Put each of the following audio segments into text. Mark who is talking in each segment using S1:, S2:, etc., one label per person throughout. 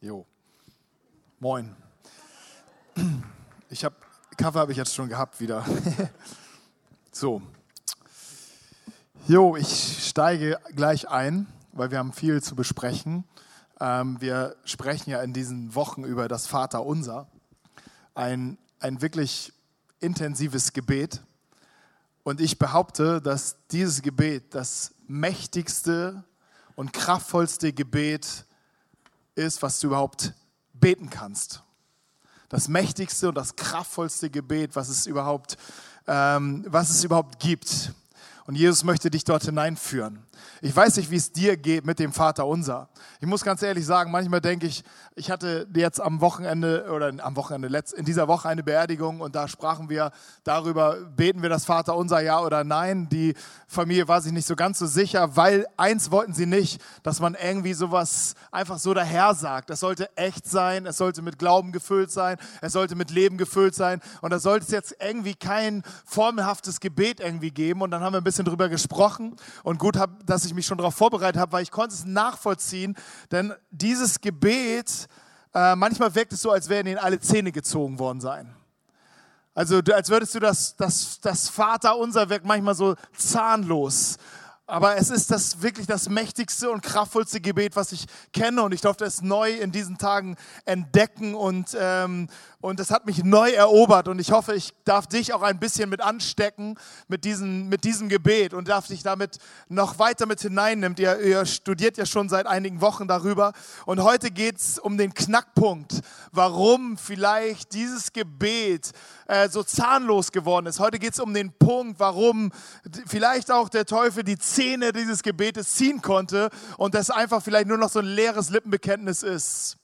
S1: Jo. Moin. Ich habe Kaffee habe ich jetzt schon gehabt wieder. so. Jo, ich steige gleich ein, weil wir haben viel zu besprechen. Ähm, wir sprechen ja in diesen Wochen über das Vaterunser. Ein, ein wirklich intensives Gebet. Und ich behaupte, dass dieses Gebet das mächtigste und kraftvollste Gebet ist, was du überhaupt beten kannst. Das mächtigste und das kraftvollste Gebet, was es überhaupt, ähm, was es überhaupt gibt. Und Jesus möchte dich dort hineinführen. Ich weiß nicht, wie es dir geht mit dem Vater unser. Ich muss ganz ehrlich sagen, manchmal denke ich, ich hatte jetzt am Wochenende oder am Wochenende, in dieser Woche eine Beerdigung und da sprachen wir darüber, beten wir das Vater unser ja oder nein. Die Familie war sich nicht so ganz so sicher, weil eins wollten sie nicht, dass man irgendwie sowas einfach so daher sagt. Es sollte echt sein, es sollte mit Glauben gefüllt sein, es sollte mit Leben gefüllt sein und da sollte es jetzt irgendwie kein formelhaftes Gebet irgendwie geben. Und dann haben wir ein bisschen drüber gesprochen und gut, dass ich mich schon darauf vorbereitet habe, weil ich konnte es nachvollziehen, denn dieses Gebet, äh, manchmal wirkt es so, als wären ihnen alle Zähne gezogen worden sein. Also als würdest du das, das, das Vaterunser wirkt manchmal so zahnlos. Aber es ist das wirklich das mächtigste und kraftvollste Gebet, was ich kenne. Und ich durfte es neu in diesen Tagen entdecken und, ähm, und es hat mich neu erobert. Und ich hoffe, ich darf dich auch ein bisschen mit anstecken mit, diesen, mit diesem Gebet und darf dich damit noch weiter mit hineinnehmen. Ihr, ihr studiert ja schon seit einigen Wochen darüber. Und heute geht es um den Knackpunkt, warum vielleicht dieses Gebet äh, so zahnlos geworden ist. Heute geht es um den Punkt, warum vielleicht auch der Teufel die Zähne dieses Gebetes ziehen konnte und das einfach vielleicht nur noch so ein leeres Lippenbekenntnis ist.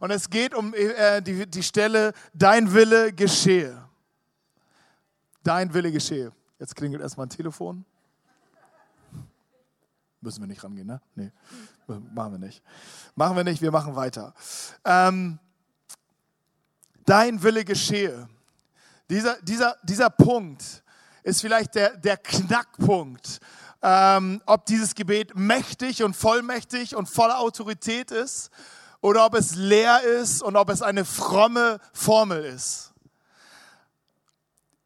S1: Und es geht um äh, die, die Stelle, dein Wille geschehe. Dein Wille geschehe. Jetzt klingelt erstmal ein Telefon. Müssen wir nicht rangehen, ne? Nee, machen wir nicht. Machen wir nicht, wir machen weiter. Ähm, dein Wille geschehe. Dieser, dieser, dieser Punkt ist vielleicht der, der Knackpunkt, ähm, ob dieses Gebet mächtig und vollmächtig und voller Autorität ist oder ob es leer ist und ob es eine fromme Formel ist.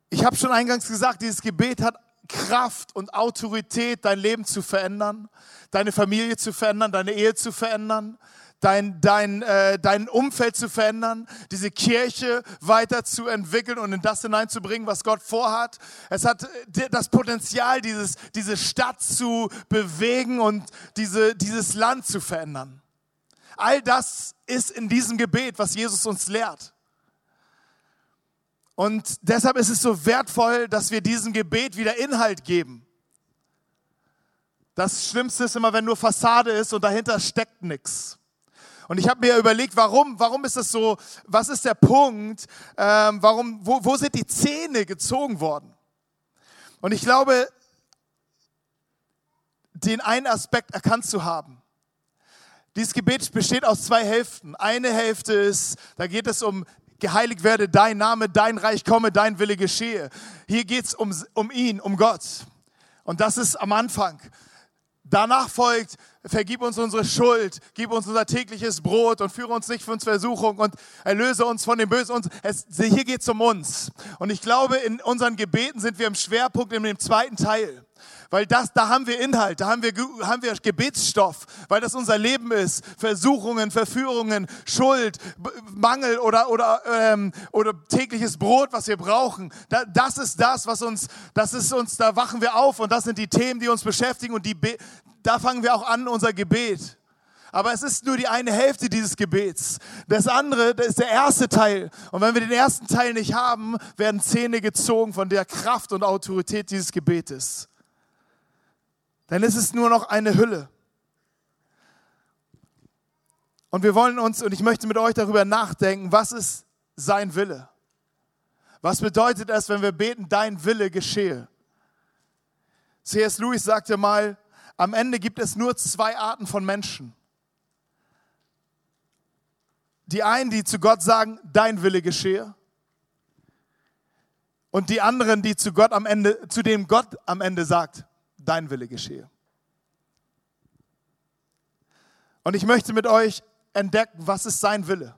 S1: Ich habe schon eingangs gesagt, dieses Gebet hat Kraft und Autorität, dein Leben zu verändern, deine Familie zu verändern, deine Ehe zu verändern, dein, dein, äh, dein Umfeld zu verändern, diese Kirche weiterzuentwickeln und in das hineinzubringen, was Gott vorhat. Es hat äh, das Potenzial, dieses, diese Stadt zu bewegen und diese, dieses Land zu verändern. All das ist in diesem Gebet, was Jesus uns lehrt. Und deshalb ist es so wertvoll, dass wir diesem Gebet wieder Inhalt geben. Das Schlimmste ist immer, wenn nur Fassade ist und dahinter steckt nichts. Und ich habe mir überlegt, warum, warum ist das so, was ist der Punkt, ähm, warum, wo, wo sind die Zähne gezogen worden? Und ich glaube, den einen Aspekt erkannt zu haben. Dieses Gebet besteht aus zwei Hälften. Eine Hälfte ist, da geht es um geheiligt werde dein Name, dein Reich komme, dein Wille geschehe. Hier geht es um, um ihn, um Gott. Und das ist am Anfang. Danach folgt, vergib uns unsere Schuld, gib uns unser tägliches Brot und führe uns nicht für uns Versuchung und erlöse uns von dem Bösen. Und es, hier geht es um uns. Und ich glaube, in unseren Gebeten sind wir im Schwerpunkt in dem zweiten Teil. Weil das, da haben wir Inhalt, da haben wir, haben wir Gebetsstoff, weil das unser Leben ist. Versuchungen, Verführungen, Schuld, Mangel oder, oder, ähm, oder tägliches Brot, was wir brauchen. Da, das ist das, was uns, das ist uns, da wachen wir auf und das sind die Themen, die uns beschäftigen und die, da fangen wir auch an, unser Gebet. Aber es ist nur die eine Hälfte dieses Gebets. Das andere, das ist der erste Teil. Und wenn wir den ersten Teil nicht haben, werden Zähne gezogen von der Kraft und Autorität dieses Gebetes. Denn es ist nur noch eine Hülle. Und wir wollen uns, und ich möchte mit euch darüber nachdenken, was ist sein Wille? Was bedeutet es, wenn wir beten, dein Wille geschehe? C.S. Lewis sagte mal, am Ende gibt es nur zwei Arten von Menschen. Die einen, die zu Gott sagen, dein Wille geschehe. Und die anderen, die zu Gott am Ende, zu dem Gott am Ende sagt, dein Wille geschehe. Und ich möchte mit euch entdecken, was ist sein Wille.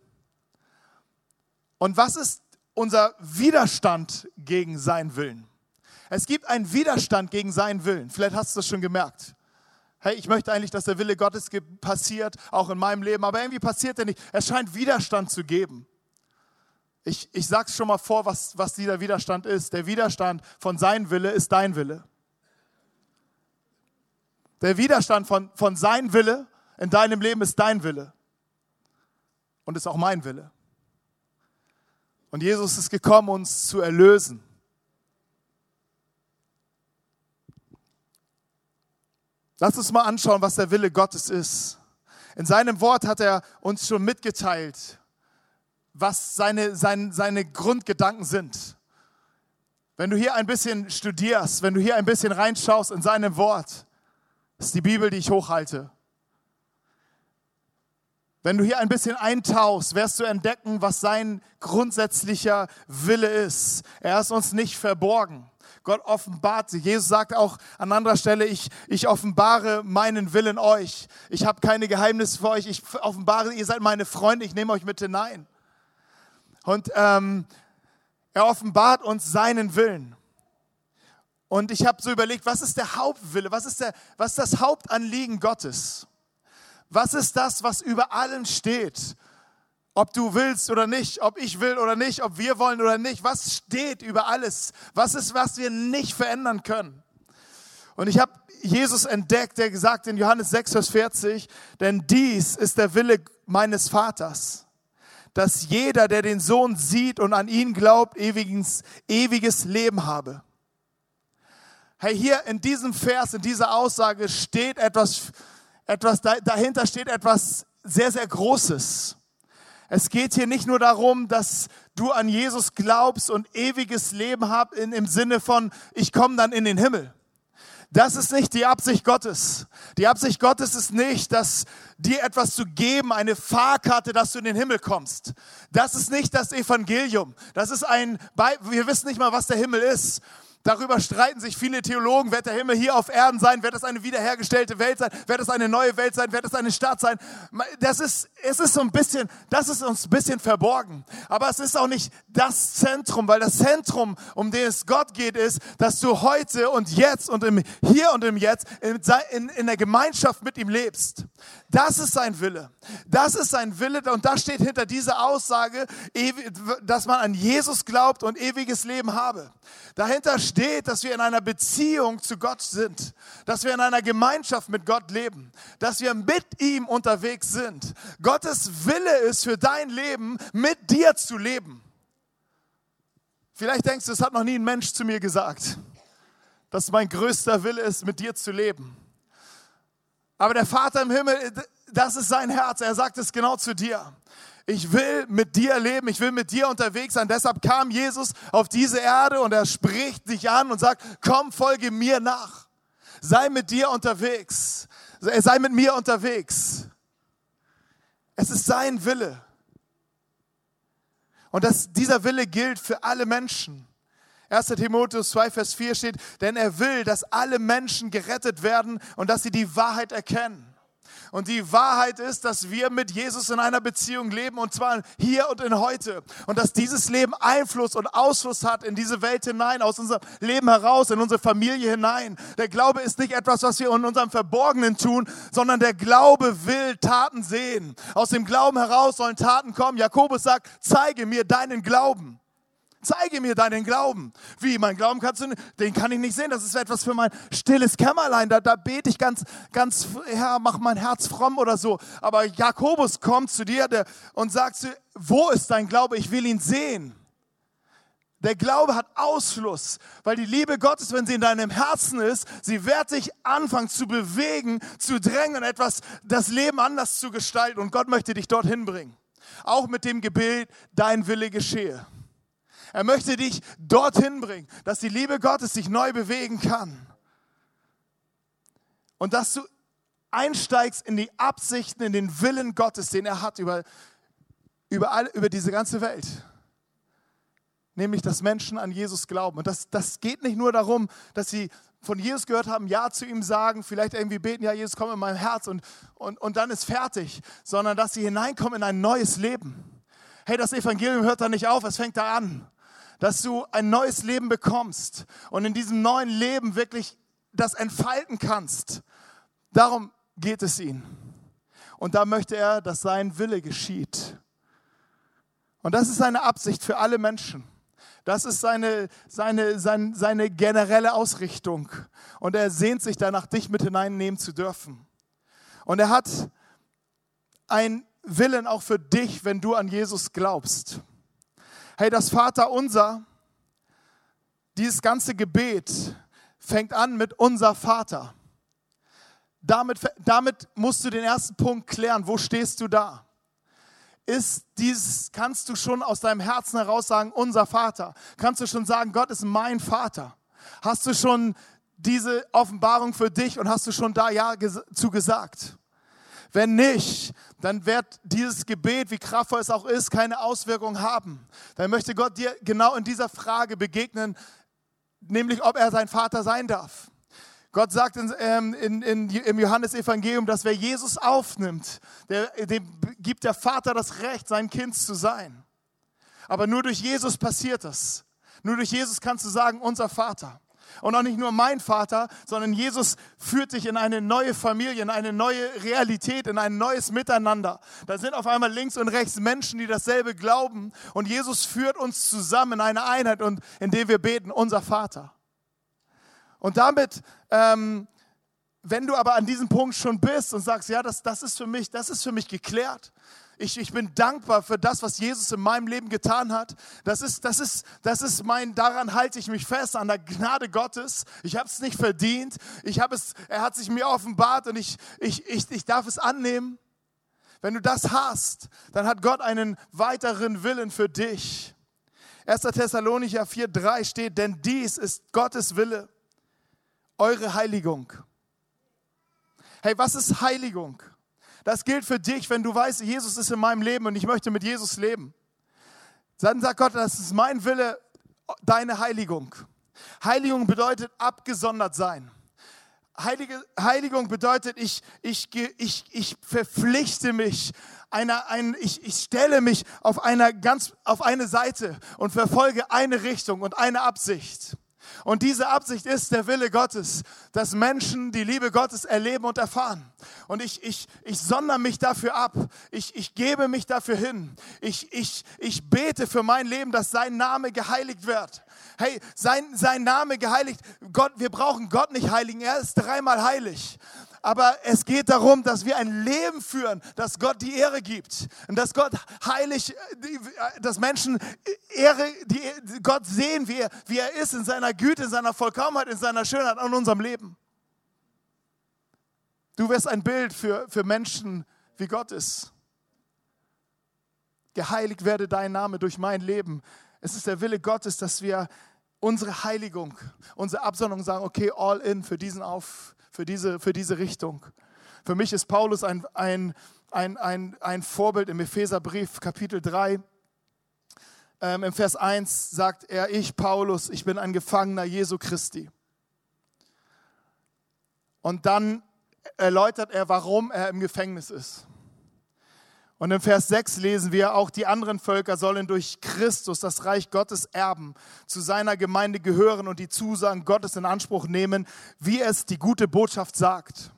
S1: Und was ist unser Widerstand gegen seinen Willen? Es gibt einen Widerstand gegen seinen Willen. Vielleicht hast du das schon gemerkt. Hey, ich möchte eigentlich, dass der Wille Gottes passiert, auch in meinem Leben, aber irgendwie passiert er nicht. Es scheint Widerstand zu geben. Ich, ich sage es schon mal vor, was, was dieser Widerstand ist. Der Widerstand von seinem Wille ist dein Wille. Der Widerstand von, von seinem Wille in deinem Leben ist dein Wille. Und ist auch mein Wille. Und Jesus ist gekommen, uns zu erlösen. Lass uns mal anschauen, was der Wille Gottes ist. In seinem Wort hat er uns schon mitgeteilt, was seine, seine, seine Grundgedanken sind. Wenn du hier ein bisschen studierst, wenn du hier ein bisschen reinschaust in seinem Wort, das ist die Bibel, die ich hochhalte. Wenn du hier ein bisschen eintauchst, wirst du entdecken, was sein grundsätzlicher Wille ist. Er ist uns nicht verborgen. Gott offenbart sich. Jesus sagt auch an anderer Stelle, ich, ich offenbare meinen Willen euch. Ich habe keine Geheimnisse für euch. Ich offenbare, ihr seid meine Freunde, ich nehme euch mit hinein. Und ähm, er offenbart uns seinen Willen. Und ich habe so überlegt, was ist der Hauptwille? Was ist, der, was ist das Hauptanliegen Gottes? Was ist das, was über allem steht? ob du willst oder nicht, ob ich will oder nicht, ob wir wollen oder nicht. Was steht über alles? Was ist, was wir nicht verändern können? Und ich habe Jesus entdeckt, der gesagt in Johannes 6, Vers 40, denn dies ist der Wille meines Vaters, dass jeder, der den Sohn sieht und an ihn glaubt, ewiges, ewiges Leben habe. Hey, hier in diesem Vers, in dieser Aussage steht etwas, etwas dahinter steht etwas sehr, sehr Großes. Es geht hier nicht nur darum, dass du an Jesus glaubst und ewiges Leben hast in, im Sinne von, ich komme dann in den Himmel. Das ist nicht die Absicht Gottes. Die Absicht Gottes ist nicht, dass dir etwas zu geben, eine Fahrkarte, dass du in den Himmel kommst. Das ist nicht das Evangelium. Das ist ein, wir wissen nicht mal, was der Himmel ist. Darüber streiten sich viele Theologen, wird der Himmel hier auf Erden sein, wird es eine wiederhergestellte Welt sein, wird es eine neue Welt sein, wird es eine Stadt sein. Das ist, es ist so ein bisschen, das ist uns ein bisschen verborgen. Aber es ist auch nicht das Zentrum, weil das Zentrum, um den es Gott geht, ist, dass du heute und jetzt und im Hier und im Jetzt in, in, in der Gemeinschaft mit ihm lebst. Das ist sein Wille. Das ist sein Wille und da steht hinter dieser Aussage, dass man an Jesus glaubt und ewiges Leben habe. Dahinter steht, dass wir in einer Beziehung zu Gott sind, dass wir in einer Gemeinschaft mit Gott leben, dass wir mit ihm unterwegs sind. Gottes Wille ist für dein Leben, mit dir zu leben. Vielleicht denkst du, es hat noch nie ein Mensch zu mir gesagt, dass mein größter Wille ist, mit dir zu leben. Aber der Vater im Himmel, das ist sein Herz. Er sagt es genau zu dir ich will mit dir leben, ich will mit dir unterwegs sein. Deshalb kam Jesus auf diese Erde und er spricht dich an und sagt, komm, folge mir nach. Sei mit dir unterwegs. Sei mit mir unterwegs. Es ist sein Wille. Und das, dieser Wille gilt für alle Menschen. 1. Timotheus 2, Vers 4 steht, denn er will, dass alle Menschen gerettet werden und dass sie die Wahrheit erkennen. Und die Wahrheit ist, dass wir mit Jesus in einer Beziehung leben und zwar hier und in heute. Und dass dieses Leben Einfluss und Ausfluss hat in diese Welt hinein, aus unserem Leben heraus, in unsere Familie hinein. Der Glaube ist nicht etwas, was wir in unserem Verborgenen tun, sondern der Glaube will Taten sehen. Aus dem Glauben heraus sollen Taten kommen. Jakobus sagt, zeige mir deinen Glauben. Zeige mir deinen Glauben. Wie, mein Glauben kannst du, den kann ich nicht sehen. Das ist etwas für mein stilles Kämmerlein. Da, da bete ich ganz, ganz, ja, mach mein Herz fromm oder so. Aber Jakobus kommt zu dir der, und sagt, wo ist dein Glaube? Ich will ihn sehen. Der Glaube hat Ausfluss, weil die Liebe Gottes, wenn sie in deinem Herzen ist, sie wird dich anfangen zu bewegen, zu drängen, etwas, das Leben anders zu gestalten. Und Gott möchte dich dorthin bringen. Auch mit dem Gebet, dein Wille geschehe. Er möchte dich dorthin bringen, dass die Liebe Gottes dich neu bewegen kann. Und dass du einsteigst in die Absichten, in den Willen Gottes, den er hat über, über, all, über diese ganze Welt. Nämlich, dass Menschen an Jesus glauben. Und das, das geht nicht nur darum, dass sie von Jesus gehört haben, Ja zu ihm sagen, vielleicht irgendwie beten, ja, Jesus, komm in mein Herz und, und, und dann ist fertig, sondern dass sie hineinkommen in ein neues Leben. Hey, das Evangelium hört da nicht auf, es fängt da an. Dass du ein neues Leben bekommst und in diesem neuen Leben wirklich das entfalten kannst. Darum geht es ihm. Und da möchte er, dass sein Wille geschieht. Und das ist seine Absicht für alle Menschen. Das ist seine, seine, seine, seine generelle Ausrichtung. Und er sehnt sich danach, dich mit hineinnehmen zu dürfen. Und er hat einen Willen auch für dich, wenn du an Jesus glaubst. Hey, das Vater unser, dieses ganze Gebet fängt an mit unser Vater. Damit, damit musst du den ersten Punkt klären. Wo stehst du da? ist dieses, kannst du schon aus deinem Herzen heraus sagen, unser Vater? Kannst du schon sagen, Gott ist mein Vater? Hast du schon diese Offenbarung für dich und hast du schon da Ja zu gesagt? Wenn nicht, dann wird dieses Gebet, wie kraftvoll es auch ist, keine Auswirkung haben. Dann möchte Gott dir genau in dieser Frage begegnen, nämlich ob er sein Vater sein darf. Gott sagt in, ähm, in, in, im Johannesevangelium, dass wer Jesus aufnimmt, der, dem gibt der Vater das Recht, sein Kind zu sein. Aber nur durch Jesus passiert das. Nur durch Jesus kannst du sagen, unser Vater. Und auch nicht nur mein Vater, sondern Jesus führt dich in eine neue Familie, in eine neue Realität, in ein neues Miteinander. Da sind auf einmal links und rechts Menschen, die dasselbe glauben. Und Jesus führt uns zusammen in eine Einheit und indem wir beten, unser Vater. Und damit, ähm, wenn du aber an diesem Punkt schon bist und sagst, ja, das, das, ist, für mich, das ist für mich geklärt. Ich, ich bin dankbar für das, was Jesus in meinem Leben getan hat. Das ist, das ist, das ist mein, daran halte ich mich fest, an der Gnade Gottes. Ich habe es nicht verdient. Ich habe es, er hat sich mir offenbart und ich, ich, ich, ich darf es annehmen. Wenn du das hast, dann hat Gott einen weiteren Willen für dich. 1. Thessalonicher 4,3 steht, denn dies ist Gottes Wille eure Heiligung. Hey, was ist Heiligung? Das gilt für dich, wenn du weißt, Jesus ist in meinem Leben und ich möchte mit Jesus leben. Dann sagt Gott, das ist mein Wille, deine Heiligung. Heiligung bedeutet abgesondert sein. Heilige, Heiligung bedeutet, ich, ich, ich, ich verpflichte mich, einer, ein, ich, ich stelle mich auf, einer ganz, auf eine Seite und verfolge eine Richtung und eine Absicht. Und diese Absicht ist der Wille Gottes, dass Menschen die Liebe Gottes erleben und erfahren. Und ich, ich, ich sondere mich dafür ab. Ich, ich gebe mich dafür hin. Ich, ich, ich bete für mein Leben, dass sein Name geheiligt wird. Hey, sein, sein Name geheiligt. Gott, wir brauchen Gott nicht heiligen. Er ist dreimal heilig aber es geht darum, dass wir ein Leben führen, das Gott die Ehre gibt und dass Gott heilig, dass Menschen Ehre, die Gott sehen, wie er, wie er ist in seiner Güte, in seiner Vollkommenheit, in seiner Schönheit in unserem Leben. Du wirst ein Bild für, für Menschen, wie Gott ist. Geheiligt werde dein Name durch mein Leben. Es ist der Wille Gottes, dass wir unsere Heiligung, unsere Absondung sagen, okay, all in für diesen Auf, für diese, für diese Richtung. Für mich ist Paulus ein, ein, ein, ein, ein Vorbild im Epheserbrief, Kapitel 3. Ähm, Im Vers 1 sagt er, ich, Paulus, ich bin ein Gefangener Jesu Christi. Und dann erläutert er, warum er im Gefängnis ist. Und im Vers 6 lesen wir, auch die anderen Völker sollen durch Christus das Reich Gottes erben, zu seiner Gemeinde gehören und die Zusagen Gottes in Anspruch nehmen, wie es die gute Botschaft sagt.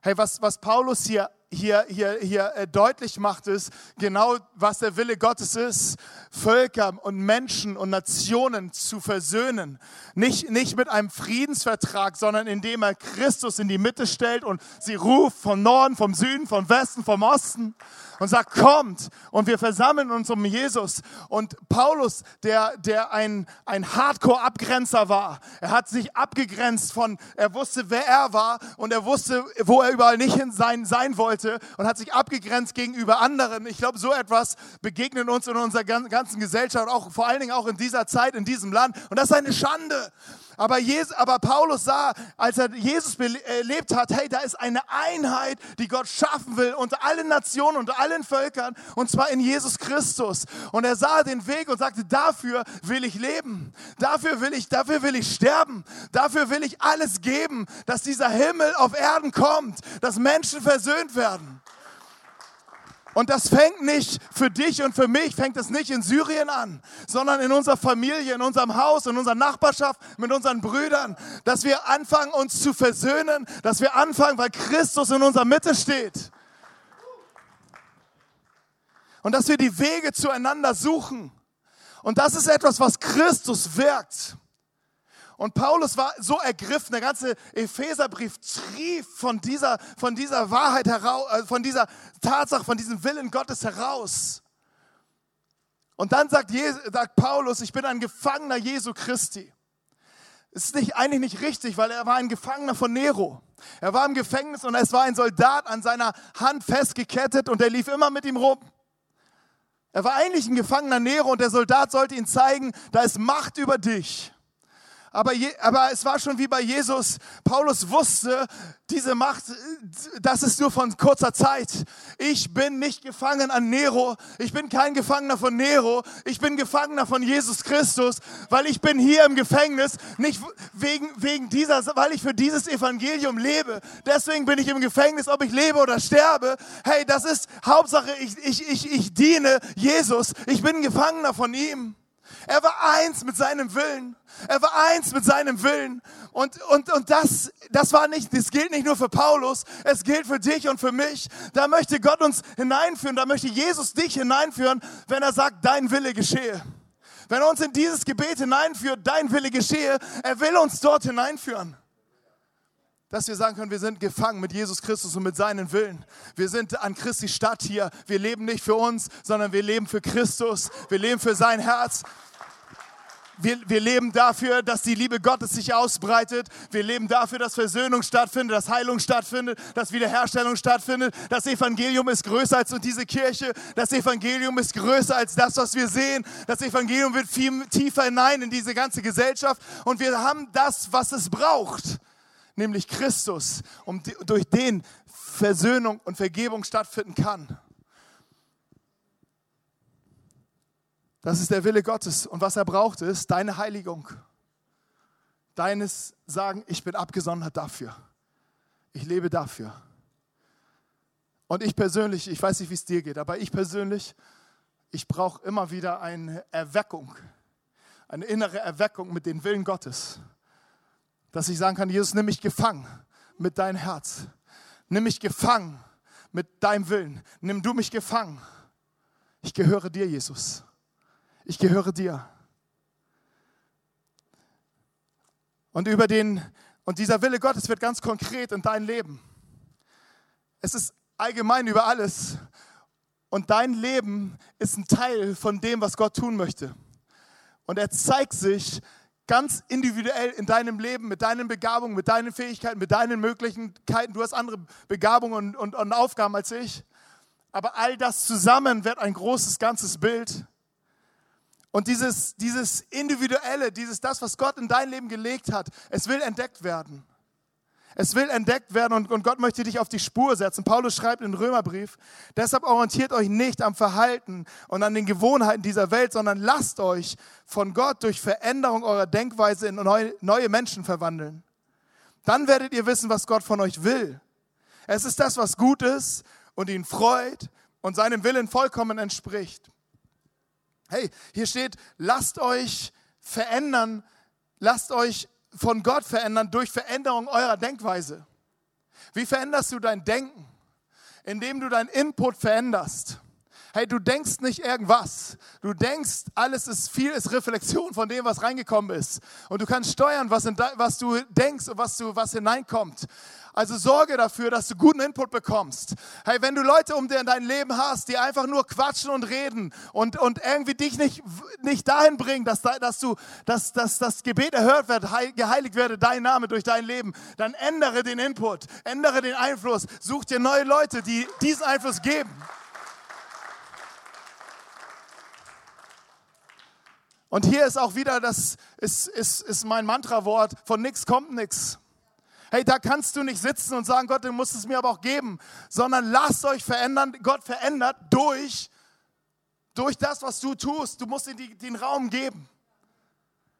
S1: Hey, was, was Paulus hier hier, hier, hier äh, deutlich macht, ist genau, was der Wille Gottes ist, Völker und Menschen und Nationen zu versöhnen. Nicht, nicht mit einem Friedensvertrag, sondern indem er Christus in die Mitte stellt und sie ruft vom Norden, vom Süden, vom Westen, vom Osten und sagt, kommt und wir versammeln uns um Jesus. Und Paulus, der, der ein, ein Hardcore-Abgrenzer war, er hat sich abgegrenzt von, er wusste, wer er war und er wusste, wo er überall nicht hin sein, sein wollte und hat sich abgegrenzt gegenüber anderen. Ich glaube, so etwas begegnet uns in unserer ganzen Gesellschaft, auch vor allen Dingen auch in dieser Zeit, in diesem Land. Und das ist eine Schande. Aber, Jesus, aber Paulus sah, als er Jesus erlebt hat, hey, da ist eine Einheit, die Gott schaffen will unter allen Nationen, unter allen Völkern, und zwar in Jesus Christus. Und er sah den Weg und sagte, dafür will ich leben, dafür will ich, dafür will ich sterben, dafür will ich alles geben, dass dieser Himmel auf Erden kommt, dass Menschen versöhnt werden. Und das fängt nicht für dich und für mich, fängt es nicht in Syrien an, sondern in unserer Familie, in unserem Haus, in unserer Nachbarschaft, mit unseren Brüdern, dass wir anfangen, uns zu versöhnen, dass wir anfangen, weil Christus in unserer Mitte steht. Und dass wir die Wege zueinander suchen. Und das ist etwas, was Christus wirkt. Und Paulus war so ergriffen, der ganze Epheserbrief trief von dieser, von dieser Wahrheit heraus, äh, von dieser Tatsache, von diesem Willen Gottes heraus. Und dann sagt, Jesus, sagt Paulus, ich bin ein Gefangener Jesu Christi. Es ist nicht, eigentlich nicht richtig, weil er war ein Gefangener von Nero. Er war im Gefängnis und es war ein Soldat an seiner Hand festgekettet und er lief immer mit ihm rum. Er war eigentlich ein Gefangener Nero und der Soldat sollte ihm zeigen, da ist Macht über dich. Aber, je, aber es war schon wie bei Jesus. Paulus wusste, diese Macht, das ist nur von kurzer Zeit. Ich bin nicht gefangen an Nero. Ich bin kein Gefangener von Nero. Ich bin Gefangener von Jesus Christus, weil ich bin hier im Gefängnis, nicht wegen, wegen dieser, weil ich für dieses Evangelium lebe. Deswegen bin ich im Gefängnis, ob ich lebe oder sterbe. Hey, das ist Hauptsache, ich, ich, ich, ich diene Jesus. Ich bin Gefangener von ihm. Er war eins mit seinem Willen. Er war eins mit seinem Willen. Und, und, und das, das war nicht, das gilt nicht nur für Paulus, es gilt für dich und für mich. Da möchte Gott uns hineinführen, da möchte Jesus dich hineinführen, wenn er sagt, dein Wille geschehe. Wenn er uns in dieses Gebet hineinführt, dein Wille geschehe, er will uns dort hineinführen. Dass wir sagen können, wir sind gefangen mit Jesus Christus und mit seinen Willen. Wir sind an Christi Stadt hier. Wir leben nicht für uns, sondern wir leben für Christus. Wir leben für sein Herz. Wir, wir leben dafür, dass die Liebe Gottes sich ausbreitet. Wir leben dafür, dass Versöhnung stattfindet, dass Heilung stattfindet, dass Wiederherstellung stattfindet. Das Evangelium ist größer als diese Kirche. Das Evangelium ist größer als das, was wir sehen. Das Evangelium wird viel tiefer hinein in diese ganze Gesellschaft. Und wir haben das, was es braucht, nämlich Christus, um, durch den Versöhnung und Vergebung stattfinden kann. Das ist der Wille Gottes. Und was er braucht, ist deine Heiligung. Deines Sagen, ich bin abgesondert dafür. Ich lebe dafür. Und ich persönlich, ich weiß nicht, wie es dir geht, aber ich persönlich, ich brauche immer wieder eine Erweckung, eine innere Erweckung mit dem Willen Gottes. Dass ich sagen kann, Jesus, nimm mich gefangen mit deinem Herz. Nimm mich gefangen mit deinem Willen. Nimm du mich gefangen. Ich gehöre dir, Jesus ich gehöre dir. Und über den, und dieser Wille Gottes wird ganz konkret in dein Leben. Es ist allgemein über alles. Und dein Leben ist ein Teil von dem, was Gott tun möchte. Und er zeigt sich ganz individuell in deinem Leben, mit deinen Begabungen, mit deinen Fähigkeiten, mit deinen Möglichkeiten. Du hast andere Begabungen und, und, und Aufgaben als ich. Aber all das zusammen wird ein großes, ganzes Bild. Und dieses, dieses Individuelle, dieses das, was Gott in dein Leben gelegt hat, es will entdeckt werden. Es will entdeckt werden und, und Gott möchte dich auf die Spur setzen. Paulus schreibt in Römerbrief, deshalb orientiert euch nicht am Verhalten und an den Gewohnheiten dieser Welt, sondern lasst euch von Gott durch Veränderung eurer Denkweise in neue, neue Menschen verwandeln. Dann werdet ihr wissen, was Gott von euch will. Es ist das, was gut ist und ihn freut und seinem Willen vollkommen entspricht. Hey, hier steht, lasst euch verändern, lasst euch von Gott verändern durch Veränderung eurer Denkweise. Wie veränderst du dein Denken? Indem du deinen Input veränderst. Hey, du denkst nicht irgendwas. Du denkst, alles ist viel, ist Reflexion von dem, was reingekommen ist. Und du kannst steuern, was, in, was du denkst und was, du, was hineinkommt. Also sorge dafür, dass du guten Input bekommst. Hey, wenn du Leute um dir in dein Leben hast, die einfach nur quatschen und reden und, und irgendwie dich nicht, nicht dahin bringen, dass, dass, du, dass, dass das Gebet erhört wird, geheiligt werde dein Name durch dein Leben, dann ändere den Input, ändere den Einfluss, such dir neue Leute, die diesen Einfluss geben. Und hier ist auch wieder, das ist, ist, ist mein Mantra-Wort, von nichts kommt nichts. Hey, da kannst du nicht sitzen und sagen, Gott, du musst es mir aber auch geben, sondern lasst euch verändern. Gott verändert durch, durch das, was du tust. Du musst ihm den Raum geben.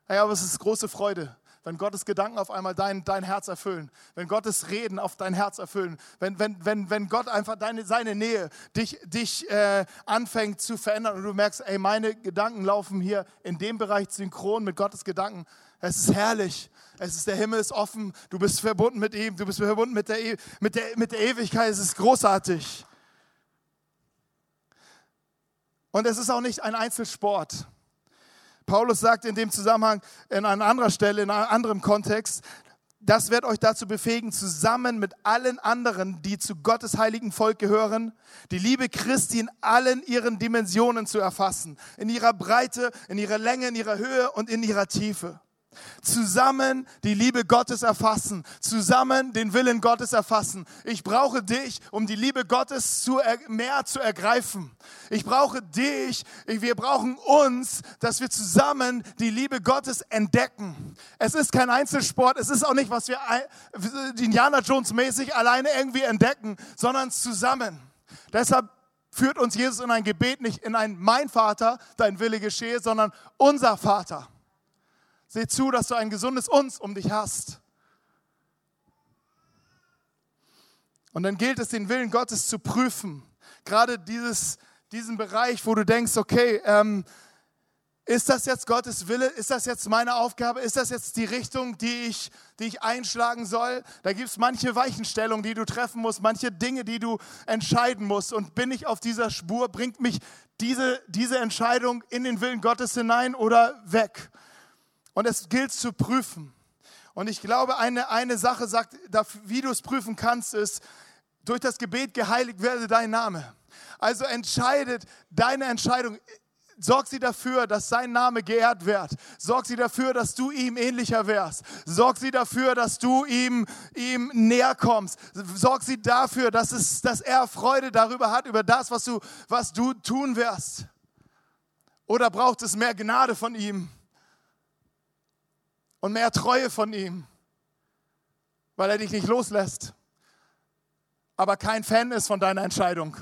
S1: Hey, aber es ist große Freude, wenn Gottes Gedanken auf einmal dein, dein Herz erfüllen, wenn Gottes Reden auf dein Herz erfüllen, wenn, wenn, wenn, wenn Gott einfach deine, seine Nähe dich, dich äh, anfängt zu verändern und du merkst, ey, meine Gedanken laufen hier in dem Bereich synchron mit Gottes Gedanken. Es ist herrlich. Es ist, der Himmel ist offen. Du bist verbunden mit ihm. Du bist verbunden mit der, e, mit der, mit der Ewigkeit. Es ist großartig. Und es ist auch nicht ein Einzelsport. Paulus sagt in dem Zusammenhang, in einer anderen Stelle, in einem anderen Kontext, das wird euch dazu befähigen, zusammen mit allen anderen, die zu Gottes heiligen Volk gehören, die Liebe Christi in allen ihren Dimensionen zu erfassen. In ihrer Breite, in ihrer Länge, in ihrer Höhe und in ihrer Tiefe. Zusammen die Liebe Gottes erfassen, zusammen den Willen Gottes erfassen. Ich brauche dich, um die Liebe Gottes zu, mehr zu ergreifen. Ich brauche dich, wir brauchen uns, dass wir zusammen die Liebe Gottes entdecken. Es ist kein Einzelsport, es ist auch nicht, was wir Indiana Jones mäßig alleine irgendwie entdecken, sondern zusammen. Deshalb führt uns Jesus in ein Gebet nicht in ein Mein Vater, dein Wille geschehe, sondern unser Vater. Seh zu, dass du ein gesundes Uns um dich hast. Und dann gilt es, den Willen Gottes zu prüfen. Gerade dieses, diesen Bereich, wo du denkst, okay, ähm, ist das jetzt Gottes Wille? Ist das jetzt meine Aufgabe? Ist das jetzt die Richtung, die ich, die ich einschlagen soll? Da gibt es manche Weichenstellungen, die du treffen musst, manche Dinge, die du entscheiden musst. Und bin ich auf dieser Spur? Bringt mich diese, diese Entscheidung in den Willen Gottes hinein oder weg? Und es gilt zu prüfen. Und ich glaube, eine, eine Sache sagt, wie du es prüfen kannst, ist, durch das Gebet geheiligt werde dein Name. Also entscheidet deine Entscheidung, sorg sie dafür, dass sein Name geehrt wird. Sorg sie dafür, dass du ihm ähnlicher wärst. Sorg sie dafür, dass du ihm, ihm näher kommst. Sorg sie dafür, dass, es, dass er Freude darüber hat, über das, was du, was du tun wirst. Oder braucht es mehr Gnade von ihm? Und mehr Treue von ihm, weil er dich nicht loslässt, aber kein Fan ist von deiner Entscheidung.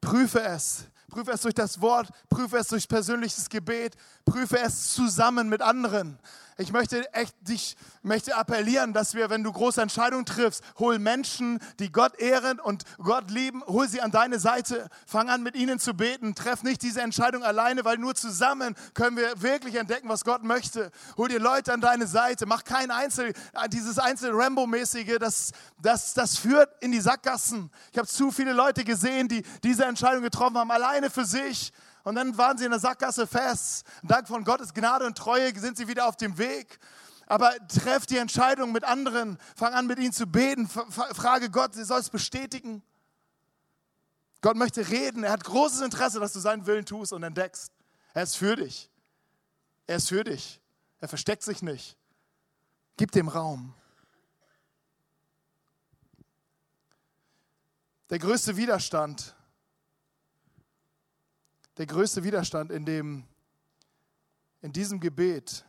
S1: Prüfe es. Prüfe es durch das Wort, prüfe es durch persönliches Gebet, prüfe es zusammen mit anderen. Ich möchte echt dich möchte appellieren, dass wir, wenn du große Entscheidungen triffst, hol Menschen, die Gott ehren und Gott lieben, hol sie an deine Seite, fang an mit ihnen zu beten, treff nicht diese Entscheidung alleine, weil nur zusammen können wir wirklich entdecken, was Gott möchte. Hol dir Leute an deine Seite, mach kein Einzel, dieses Einzel Rambo-mäßige, das, das, das führt in die Sackgassen. Ich habe zu viele Leute gesehen, die diese Entscheidung getroffen haben, alleine für sich und dann waren sie in der Sackgasse fest. Dank von Gottes Gnade und Treue sind sie wieder auf dem Weg. Aber treff die Entscheidung mit anderen. Fang an, mit ihnen zu beten. Frage Gott, sie soll es bestätigen. Gott möchte reden. Er hat großes Interesse, dass du seinen Willen tust und entdeckst. Er ist für dich. Er ist für dich. Er versteckt sich nicht. Gib dem Raum. Der größte Widerstand der größte Widerstand in, dem, in diesem Gebet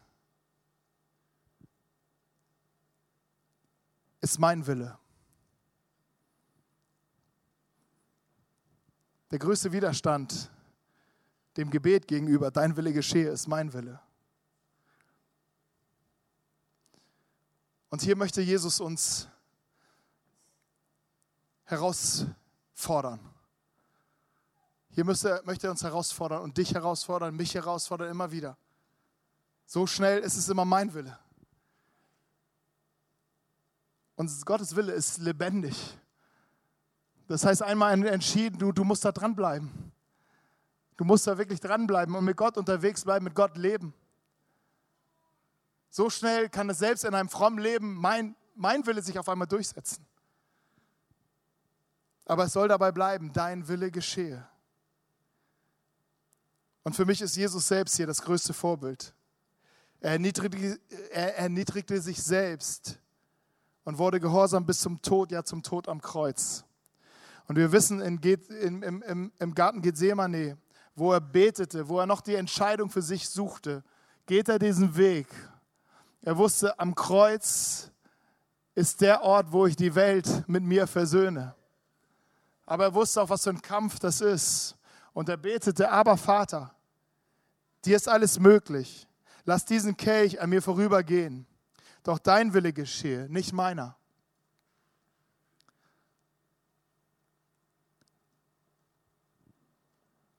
S1: ist mein Wille. Der größte Widerstand dem Gebet gegenüber, dein Wille geschehe, ist mein Wille. Und hier möchte Jesus uns herausfordern. Hier müsste, möchte er uns herausfordern und dich herausfordern, mich herausfordern, immer wieder. So schnell ist es immer mein Wille. Und Gottes Wille ist lebendig. Das heißt, einmal entschieden, du, du musst da dranbleiben. Du musst da wirklich dranbleiben und mit Gott unterwegs bleiben, mit Gott leben. So schnell kann es selbst in einem frommen Leben mein, mein Wille sich auf einmal durchsetzen. Aber es soll dabei bleiben, dein Wille geschehe. Und für mich ist Jesus selbst hier das größte Vorbild. Er erniedrigte, er erniedrigte sich selbst und wurde gehorsam bis zum Tod, ja zum Tod am Kreuz. Und wir wissen, in, im, im, im Garten Gethsemane, wo er betete, wo er noch die Entscheidung für sich suchte, geht er diesen Weg. Er wusste, am Kreuz ist der Ort, wo ich die Welt mit mir versöhne. Aber er wusste auch, was für ein Kampf das ist. Und er betete, aber Vater, dir ist alles möglich. Lass diesen Kelch an mir vorübergehen. Doch dein Wille geschehe, nicht meiner.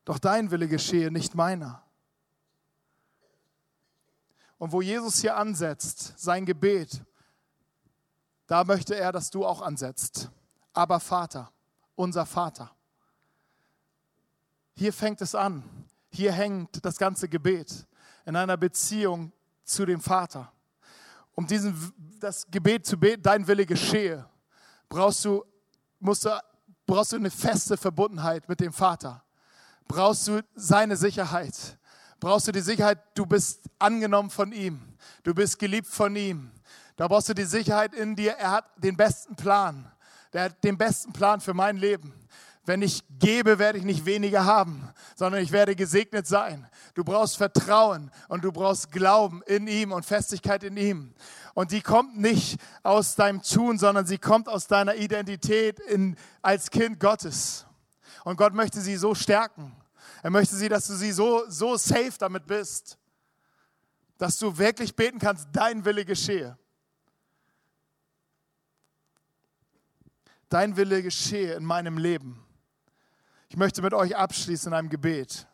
S1: Doch dein Wille geschehe, nicht meiner. Und wo Jesus hier ansetzt, sein Gebet, da möchte er, dass du auch ansetzt. Aber Vater, unser Vater. Hier fängt es an. Hier hängt das ganze Gebet in einer Beziehung zu dem Vater. Um diesen, das Gebet zu beten, dein Wille geschehe, brauchst du, musst du, brauchst du eine feste Verbundenheit mit dem Vater. Brauchst du seine Sicherheit. Brauchst du die Sicherheit, du bist angenommen von ihm. Du bist geliebt von ihm. Da brauchst du die Sicherheit in dir, er hat den besten Plan. Der hat den besten Plan für mein Leben. Wenn ich gebe, werde ich nicht weniger haben, sondern ich werde gesegnet sein. Du brauchst Vertrauen und du brauchst Glauben in ihm und Festigkeit in ihm. Und die kommt nicht aus deinem Tun, sondern sie kommt aus deiner Identität in, als Kind Gottes. Und Gott möchte sie so stärken. Er möchte sie, dass du sie so, so safe damit bist, dass du wirklich beten kannst, dein Wille geschehe. dein Wille geschehe in meinem Leben. Ich möchte mit euch abschließen in einem Gebet.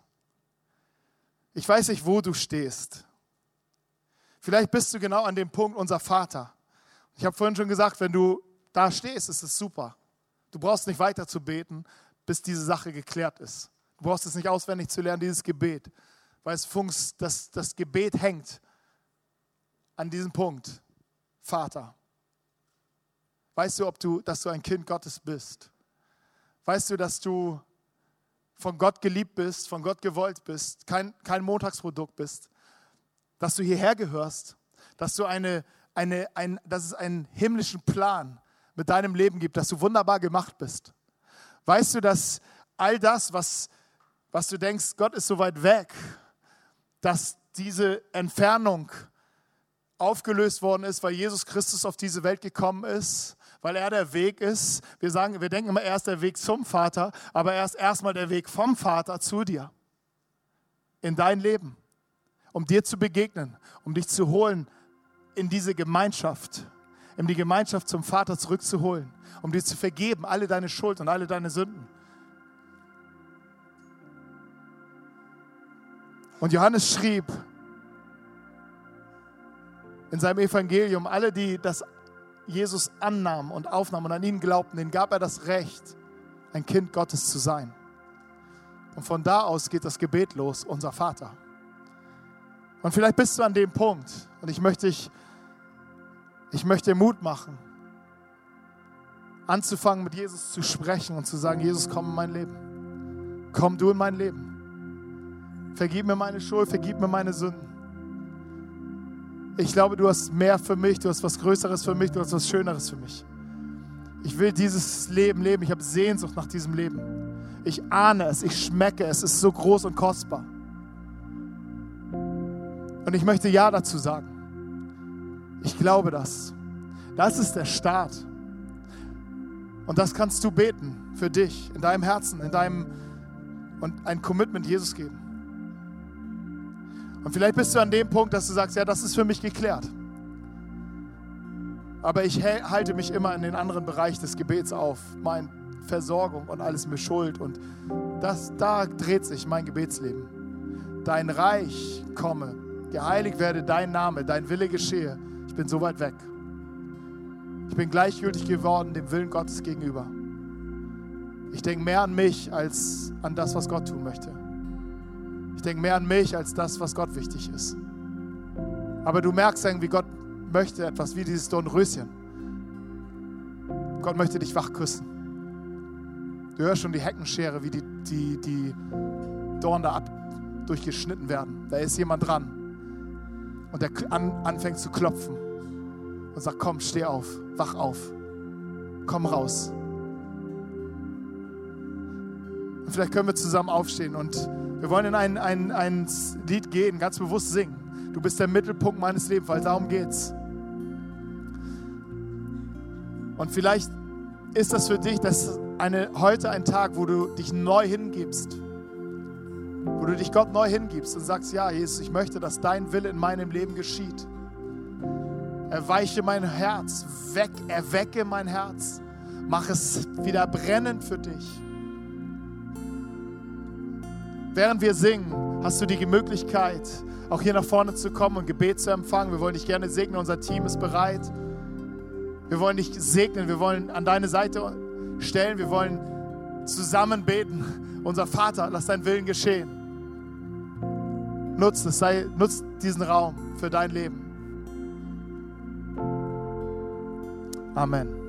S1: Ich weiß nicht, wo du stehst. Vielleicht bist du genau an dem Punkt, unser Vater. Ich habe vorhin schon gesagt, wenn du da stehst, ist es super. Du brauchst nicht weiter zu beten, bis diese Sache geklärt ist. Du brauchst es nicht auswendig zu lernen, dieses Gebet, weil es funks, das, das Gebet hängt an diesem Punkt. Vater. Weißt du, ob du, dass du ein Kind Gottes bist? Weißt du, dass du von Gott geliebt bist, von Gott gewollt bist, kein, kein Montagsprodukt bist, dass du hierher gehörst, dass du eine, eine, ein, dass es einen himmlischen Plan mit deinem Leben gibt, dass du wunderbar gemacht bist. Weißt du, dass all das, was, was du denkst, Gott ist so weit weg, dass diese Entfernung aufgelöst worden ist, weil Jesus Christus auf diese Welt gekommen ist weil er der Weg ist. Wir sagen, wir denken immer, er ist der Weg zum Vater, aber er ist erstmal der Weg vom Vater zu dir. In dein Leben. Um dir zu begegnen, um dich zu holen in diese Gemeinschaft, in die Gemeinschaft zum Vater zurückzuholen, um dir zu vergeben, alle deine Schuld und alle deine Sünden. Und Johannes schrieb in seinem Evangelium, alle, die das Jesus annahm und aufnahm und an ihn glaubten, denen gab er das Recht, ein Kind Gottes zu sein. Und von da aus geht das Gebet los, unser Vater. Und vielleicht bist du an dem Punkt und ich möchte dich, ich möchte dir Mut machen, anzufangen mit Jesus zu sprechen und zu sagen, Jesus, komm in mein Leben. Komm du in mein Leben. Vergib mir meine Schuld, vergib mir meine Sünden. Ich glaube, du hast mehr für mich, du hast was Größeres für mich, du hast was Schöneres für mich. Ich will dieses Leben leben, ich habe Sehnsucht nach diesem Leben. Ich ahne es, ich schmecke es, es ist so groß und kostbar. Und ich möchte Ja dazu sagen. Ich glaube das. Das ist der Start. Und das kannst du beten für dich, in deinem Herzen, in deinem und ein Commitment Jesus geben. Und vielleicht bist du an dem Punkt, dass du sagst, ja, das ist für mich geklärt. Aber ich halte mich immer in den anderen Bereich des Gebets auf. Meine Versorgung und alles mir Schuld. Und das, da dreht sich mein Gebetsleben. Dein Reich komme, geheiligt werde dein Name, dein Wille geschehe. Ich bin so weit weg. Ich bin gleichgültig geworden dem Willen Gottes gegenüber. Ich denke mehr an mich als an das, was Gott tun möchte. Denke mehr an mich als das, was Gott wichtig ist. Aber du merkst irgendwie, Gott möchte etwas wie dieses Dornröschen. Gott möchte dich wach küssen. Du hörst schon die Heckenschere, wie die, die, die Dorn da ab durchgeschnitten werden. Da ist jemand dran. Und der an, anfängt zu klopfen und sagt, komm, steh auf, wach auf, komm raus. vielleicht können wir zusammen aufstehen und wir wollen in ein, ein, ein Lied gehen, ganz bewusst singen. Du bist der Mittelpunkt meines Lebens, weil darum geht's. Und vielleicht ist das für dich das eine, heute ein Tag, wo du dich neu hingibst. Wo du dich Gott neu hingibst und sagst, ja, Jesus, ich möchte, dass dein Wille in meinem Leben geschieht. Erweiche mein Herz, weg, erwecke mein Herz. Mach es wieder brennend für dich. Während wir singen, hast du die Möglichkeit, auch hier nach vorne zu kommen und Gebet zu empfangen. Wir wollen dich gerne segnen. Unser Team ist bereit. Wir wollen dich segnen. Wir wollen an deine Seite stellen. Wir wollen zusammen beten. Unser Vater, lass dein Willen geschehen. Nutz es, sei, nutz diesen Raum für dein Leben. Amen.